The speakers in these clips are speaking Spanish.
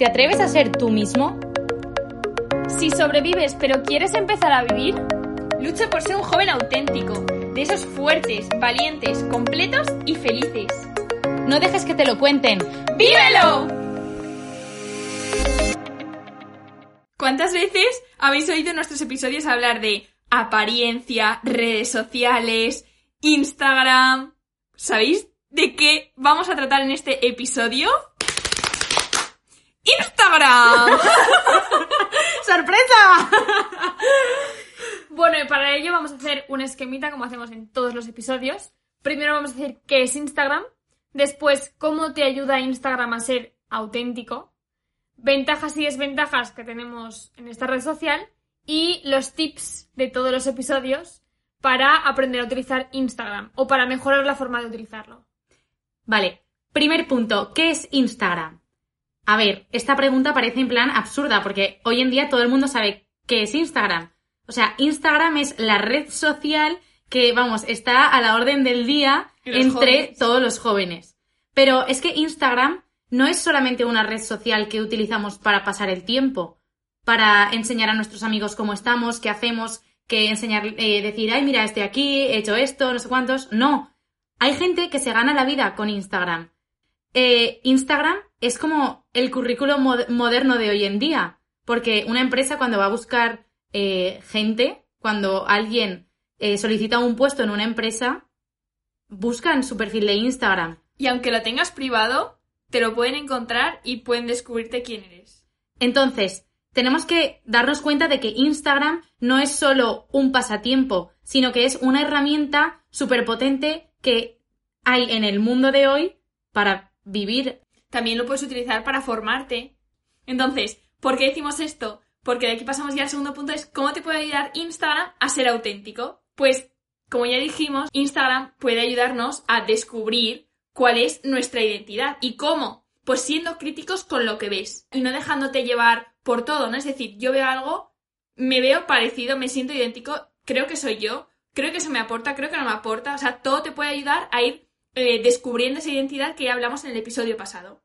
¿Te atreves a ser tú mismo? Si sobrevives pero quieres empezar a vivir, lucha por ser un joven auténtico, de esos fuertes, valientes, completos y felices. No dejes que te lo cuenten. ¡Vívelo! ¿Cuántas veces habéis oído en nuestros episodios hablar de apariencia, redes sociales, Instagram? ¿Sabéis de qué vamos a tratar en este episodio? ¡Instagram! ¡Sorpresa! Bueno, y para ello vamos a hacer un esquemita como hacemos en todos los episodios. Primero vamos a decir qué es Instagram, después cómo te ayuda Instagram a ser auténtico, ventajas y desventajas que tenemos en esta red social y los tips de todos los episodios para aprender a utilizar Instagram o para mejorar la forma de utilizarlo. Vale, primer punto, ¿qué es Instagram? A ver, esta pregunta parece en plan absurda porque hoy en día todo el mundo sabe qué es Instagram. O sea, Instagram es la red social que, vamos, está a la orden del día entre todos los jóvenes. Pero es que Instagram no es solamente una red social que utilizamos para pasar el tiempo, para enseñar a nuestros amigos cómo estamos, qué hacemos, que enseñar, eh, decir, ay, mira, estoy aquí, he hecho esto, no sé cuántos. No. Hay gente que se gana la vida con Instagram. Eh, Instagram es como el currículo moderno de hoy en día, porque una empresa cuando va a buscar eh, gente, cuando alguien eh, solicita un puesto en una empresa, buscan su perfil de Instagram. Y aunque lo tengas privado, te lo pueden encontrar y pueden descubrirte quién eres. Entonces, tenemos que darnos cuenta de que Instagram no es solo un pasatiempo, sino que es una herramienta súper potente que hay en el mundo de hoy para vivir. También lo puedes utilizar para formarte. Entonces, ¿por qué decimos esto? Porque de aquí pasamos ya al segundo punto, es cómo te puede ayudar Instagram a ser auténtico. Pues, como ya dijimos, Instagram puede ayudarnos a descubrir cuál es nuestra identidad. ¿Y cómo? Pues siendo críticos con lo que ves y no dejándote llevar por todo, ¿no? Es decir, yo veo algo, me veo parecido, me siento idéntico, creo que soy yo, creo que eso me aporta, creo que no me aporta, o sea, todo te puede ayudar a ir eh, descubriendo esa identidad que hablamos en el episodio pasado.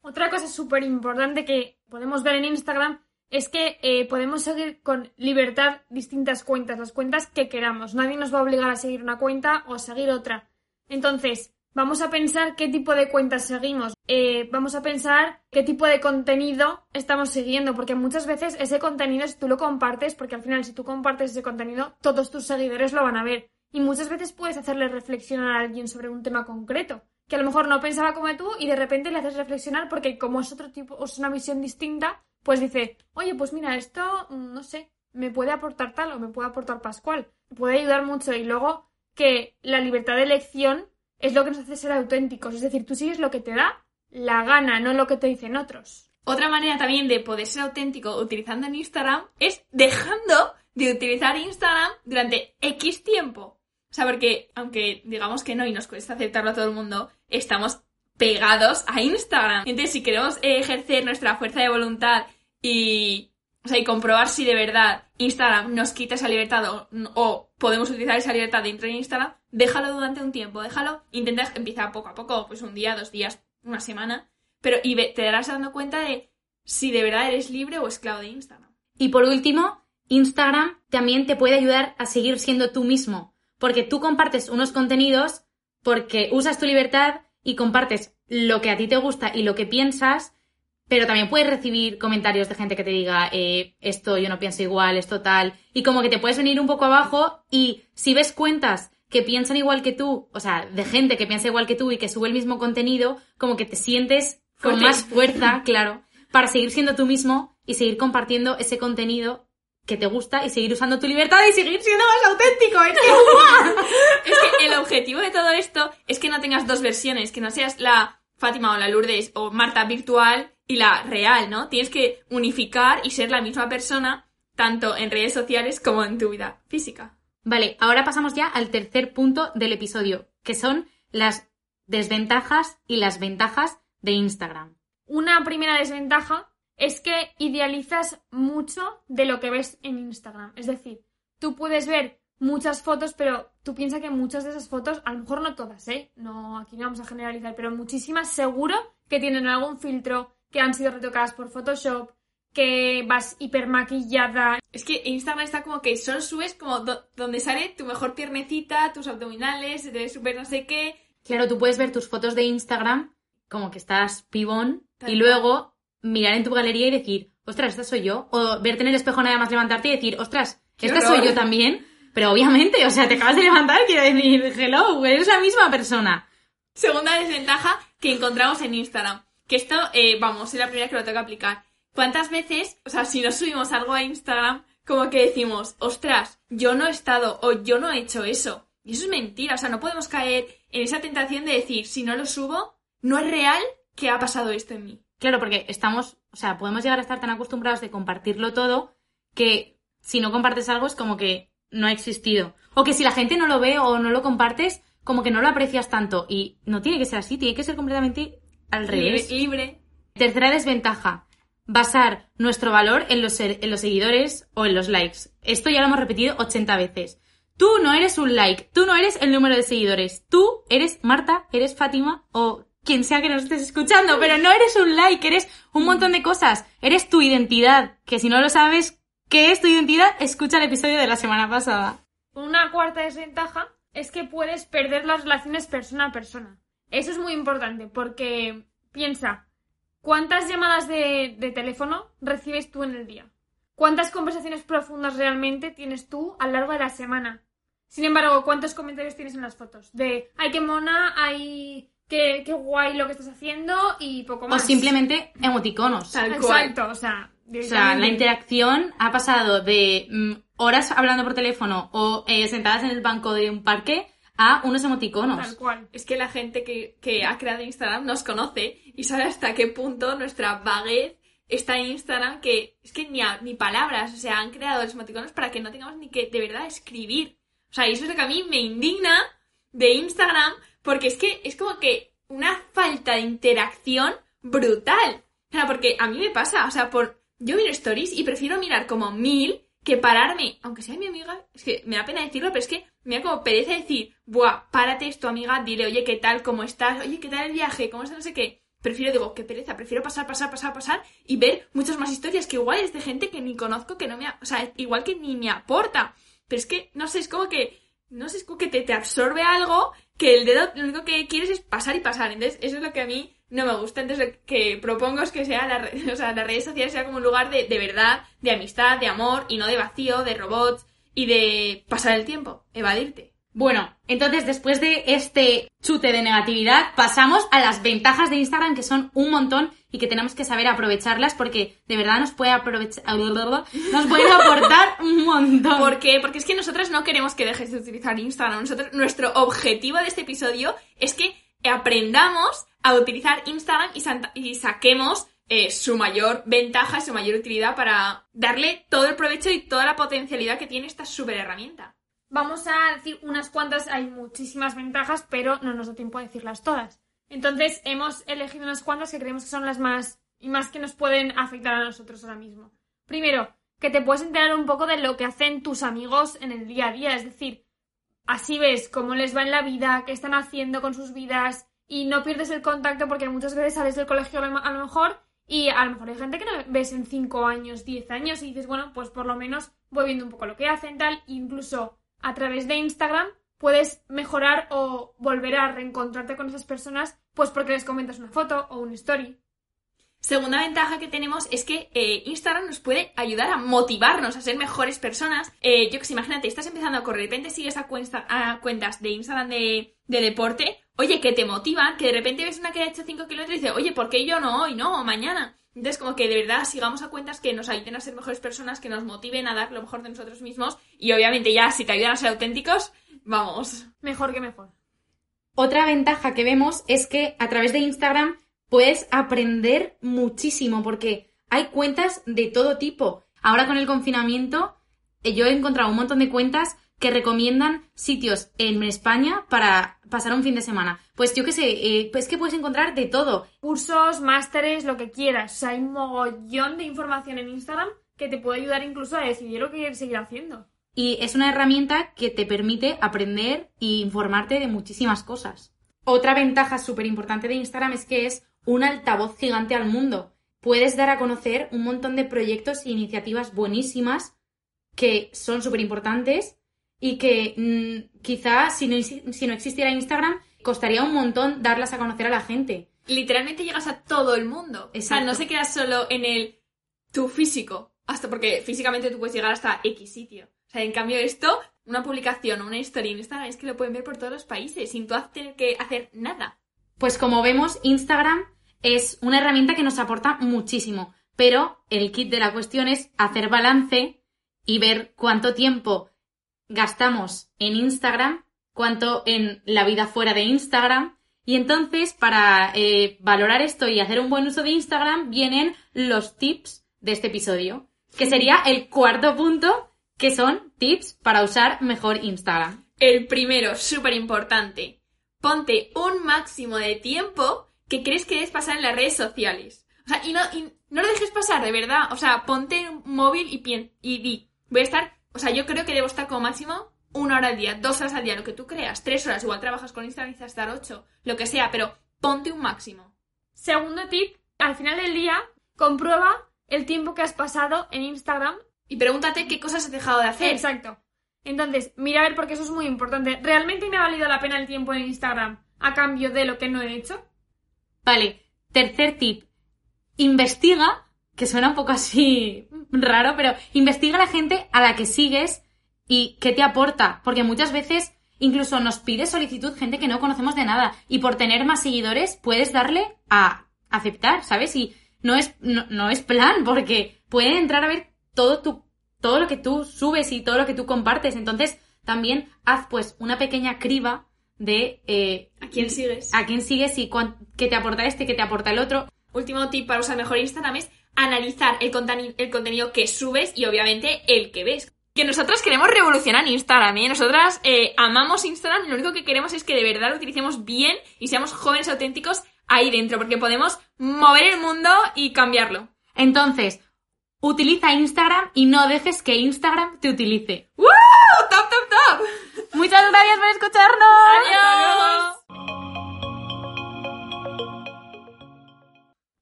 Otra cosa súper importante que podemos ver en Instagram es que eh, podemos seguir con libertad distintas cuentas, las cuentas que queramos. Nadie nos va a obligar a seguir una cuenta o a seguir otra. Entonces, vamos a pensar qué tipo de cuentas seguimos. Eh, vamos a pensar qué tipo de contenido estamos siguiendo, porque muchas veces ese contenido, si tú lo compartes, porque al final si tú compartes ese contenido, todos tus seguidores lo van a ver. Y muchas veces puedes hacerle reflexionar a alguien sobre un tema concreto, que a lo mejor no pensaba como tú y de repente le haces reflexionar porque como es otro tipo, o es una visión distinta, pues dice, oye, pues mira, esto, mm, no sé, me puede aportar tal o me puede aportar Pascual, me puede ayudar mucho. Y luego que la libertad de elección es lo que nos hace ser auténticos, es decir, tú sigues lo que te da la gana, no lo que te dicen otros. Otra manera también de poder ser auténtico utilizando en Instagram es dejando de utilizar Instagram durante X tiempo. O sea, porque aunque digamos que no y nos cuesta aceptarlo a todo el mundo, estamos pegados a Instagram. Entonces, si queremos ejercer nuestra fuerza de voluntad y, o sea, y comprobar si de verdad Instagram nos quita esa libertad o, podemos utilizar esa libertad dentro de Instagram, déjalo durante un tiempo, déjalo, intenta empezar poco a poco, pues un día, dos días, una semana, pero y te darás dando cuenta de si de verdad eres libre o esclavo de Instagram. Y por último, Instagram también te puede ayudar a seguir siendo tú mismo, porque tú compartes unos contenidos porque usas tu libertad y compartes lo que a ti te gusta y lo que piensas, pero también puedes recibir comentarios de gente que te diga eh, esto yo no pienso igual, esto tal, y como que te puedes venir un poco abajo y si ves cuentas que piensan igual que tú, o sea, de gente que piensa igual que tú y que sube el mismo contenido, como que te sientes con más fuerza, claro, para seguir siendo tú mismo y seguir compartiendo ese contenido que te gusta y seguir usando tu libertad y seguir siendo más auténtico. Es que, es que el objetivo de todo esto es que no tengas dos versiones, que no seas la Fátima o la Lourdes o Marta virtual y la real, ¿no? Tienes que unificar y ser la misma persona tanto en redes sociales como en tu vida física. Vale, ahora pasamos ya al tercer punto del episodio, que son las desventajas y las ventajas de Instagram. Una primera desventaja es que idealizas mucho de lo que ves en Instagram. Es decir, tú puedes ver muchas fotos, pero tú piensas que muchas de esas fotos, a lo mejor no todas, ¿eh? No, aquí no vamos a generalizar, pero muchísimas seguro que tienen algún filtro, que han sido retocadas por Photoshop, que vas hipermaquillada. Es que Instagram está como que solo subes como do- donde sale tu mejor piernecita, tus abdominales, te ves súper no sé qué. Claro, tú puedes ver tus fotos de Instagram como que estás pibón Tal y luego mirar en tu galería y decir, ostras, esta soy yo. O verte en el espejo nada más levantarte y decir, ostras, ¡Qué esta horror! soy yo también. Pero obviamente, o sea, te acabas de levantar, quiero decir, hello, eres la misma persona. Segunda desventaja que encontramos en Instagram. Que esto, eh, vamos, es la primera que lo tengo que aplicar. ¿Cuántas veces, o sea, si nos subimos algo a Instagram, como que decimos, ostras, yo no he estado o yo no he hecho eso? Y eso es mentira, o sea, no podemos caer en esa tentación de decir, si no lo subo, no es real que ha pasado esto en mí. Claro, porque estamos, o sea, podemos llegar a estar tan acostumbrados de compartirlo todo que si no compartes algo es como que no ha existido. O que si la gente no lo ve o no lo compartes, como que no lo aprecias tanto. Y no tiene que ser así, tiene que ser completamente al revés. Libre. Tercera desventaja. Basar nuestro valor en los, en los seguidores o en los likes. Esto ya lo hemos repetido 80 veces. Tú no eres un like, tú no eres el número de seguidores. Tú eres Marta, eres Fátima o quien sea que nos estés escuchando, pero no eres un like, eres un montón de cosas. Eres tu identidad, que si no lo sabes qué es tu identidad, escucha el episodio de la semana pasada. Una cuarta desventaja es que puedes perder las relaciones persona a persona. Eso es muy importante porque piensa, ¿cuántas llamadas de, teléfono recibes tú en el día? ¿Cuántas conversaciones profundas realmente tienes tú a lo largo de la semana? Sin embargo, ¿cuántos comentarios tienes en las fotos? De, ay, qué mona, ay, qué, qué guay lo que estás haciendo y poco O más. simplemente emoticonos. Tal cual. Exacto, o sea, O sea, la interacción ha pasado de mm, horas hablando por teléfono o eh, sentadas en el banco de un parque a unos emoticonos. Tal cual. Es que la gente que, que ha creado Instagram nos conoce y sabe hasta qué punto nuestra vaguez está en Instagram que es que ni, a- ni palabras, o sea, han creado los emoticonos para que no tengamos ni que de verdad escribir. O sea, y eso es lo que a mí me indigna de Instagram porque es que es como que una falta de interacción brutal. O sea, porque a mí me pasa, o sea, por yo miro stories y prefiero mirar como mil que pararme, aunque sea mi amiga, es que me da pena decirlo, pero es que me da como pereza decir, buah, párate, es tu amiga, dile, oye, ¿qué tal? ¿Cómo estás? Oye, ¿qué tal el viaje? ¿Cómo estás? No sé qué. Prefiero, digo, qué pereza, prefiero pasar, pasar, pasar, pasar y ver muchas más historias que igual es de gente que ni conozco, que no me, a- o sea, igual que ni me aporta. Pero es que, no sé, es como que, no sé, es que te, te absorbe algo que el dedo lo único que quieres es pasar y pasar. Entonces, eso es lo que a mí no me gusta. Entonces, lo que propongo es que sea la o sea, las redes sociales sea como un lugar de, de verdad, de amistad, de amor y no de vacío, de robots y de pasar el tiempo, evadirte. Bueno, entonces después de este chute de negatividad, pasamos a las ventajas de Instagram, que son un montón y que tenemos que saber aprovecharlas porque de verdad nos puede aprovechar, nos pueden aportar un montón. ¿Por qué? Porque es que nosotras no queremos que dejes de utilizar Instagram. Nosotros, nuestro objetivo de este episodio es que aprendamos a utilizar Instagram y saquemos eh, su mayor ventaja, su mayor utilidad para darle todo el provecho y toda la potencialidad que tiene esta super herramienta. Vamos a decir unas cuantas, hay muchísimas ventajas, pero no nos da tiempo a decirlas todas. Entonces hemos elegido unas cuantas que creemos que son las más y más que nos pueden afectar a nosotros ahora mismo. Primero, que te puedes enterar un poco de lo que hacen tus amigos en el día a día, es decir, así ves cómo les va en la vida, qué están haciendo con sus vidas y no pierdes el contacto porque muchas veces sales del colegio a lo mejor y a lo mejor hay gente que no ves en 5 años, 10 años y dices, bueno, pues por lo menos voy viendo un poco lo que hacen, tal, incluso a través de Instagram puedes mejorar o volver a reencontrarte con esas personas, pues porque les comentas una foto o un story. Segunda ventaja que tenemos es que eh, Instagram nos puede ayudar a motivarnos a ser mejores personas. Eh, yo que sé, imagínate, estás empezando a correr, de repente sigues a, cuenta- a cuentas de Instagram de, de deporte, oye, que te motivan, que de repente ves una que ha hecho 5 kilómetros y dices, oye, ¿por qué yo no hoy, no? O mañana. Entonces, como que de verdad sigamos a cuentas que nos ayuden a ser mejores personas, que nos motiven a dar lo mejor de nosotros mismos. Y obviamente ya, si te ayudan a ser auténticos, vamos. Mejor que mejor. Otra ventaja que vemos es que a través de Instagram puedes aprender muchísimo porque hay cuentas de todo tipo. Ahora con el confinamiento eh, yo he encontrado un montón de cuentas que recomiendan sitios en España para pasar un fin de semana. Pues yo qué sé, eh, pues que puedes encontrar de todo. Cursos, másteres, lo que quieras. O sea, hay un mogollón de información en Instagram que te puede ayudar incluso a decidir lo que quieres seguir haciendo. Y es una herramienta que te permite aprender e informarte de muchísimas cosas. Otra ventaja súper importante de Instagram es que es un altavoz gigante al mundo. puedes dar a conocer un montón de proyectos e iniciativas buenísimas que son súper importantes y que mm, quizá si no, si no existiera Instagram costaría un montón darlas a conocer a la gente. Literalmente llegas a todo el mundo. O sea, Exacto. no se queda solo en el tu físico. Hasta porque físicamente tú puedes llegar hasta X sitio. O sea, en cambio esto, una publicación o una historia en Instagram es que lo pueden ver por todos los países sin tú tener que hacer nada. Pues como vemos, Instagram es una herramienta que nos aporta muchísimo, pero el kit de la cuestión es hacer balance y ver cuánto tiempo gastamos en Instagram, cuánto en la vida fuera de Instagram. Y entonces, para eh, valorar esto y hacer un buen uso de Instagram, vienen los tips de este episodio, que sería el cuarto punto, que son tips para usar mejor Instagram. El primero, súper importante. Ponte un máximo de tiempo que crees que debes pasar en las redes sociales. O sea, y no, y no lo dejes pasar, de verdad. O sea, ponte un móvil y, pien- y di, voy a estar, o sea, yo creo que debo estar como máximo una hora al día, dos horas al día, lo que tú creas, tres horas, igual trabajas con Instagram y estar ocho, lo que sea, pero ponte un máximo. Segundo tip, al final del día, comprueba el tiempo que has pasado en Instagram. Y pregúntate qué cosas has dejado de hacer. Exacto. Entonces, mira a ver porque eso es muy importante. ¿Realmente me ha valido la pena el tiempo en Instagram a cambio de lo que no he hecho? Vale, tercer tip. Investiga, que suena un poco así raro, pero investiga a la gente a la que sigues y qué te aporta. Porque muchas veces incluso nos pide solicitud gente que no conocemos de nada. Y por tener más seguidores puedes darle a aceptar, ¿sabes? Y no es, no, no es plan, porque pueden entrar a ver todo tu, todo lo que tú subes y todo lo que tú compartes. Entonces, también haz pues una pequeña criba de eh, ¿A quién sigues? a quién sigues y cuán- qué te aporta este, qué te aporta el otro. Último tip para usar mejor Instagram es analizar el, conten el contenido que subes y obviamente el que ves. Que nosotras queremos revolucionar Instagram, ¿eh? Nosotras eh, amamos Instagram, y lo único que queremos es que de verdad lo utilicemos bien y seamos jóvenes auténticos ahí dentro, porque podemos mover el mundo y cambiarlo. Entonces, utiliza Instagram y no dejes que Instagram te utilice. ¡Woo! ¡Top, top, top! Muchas gracias por escucharnos. Adiós.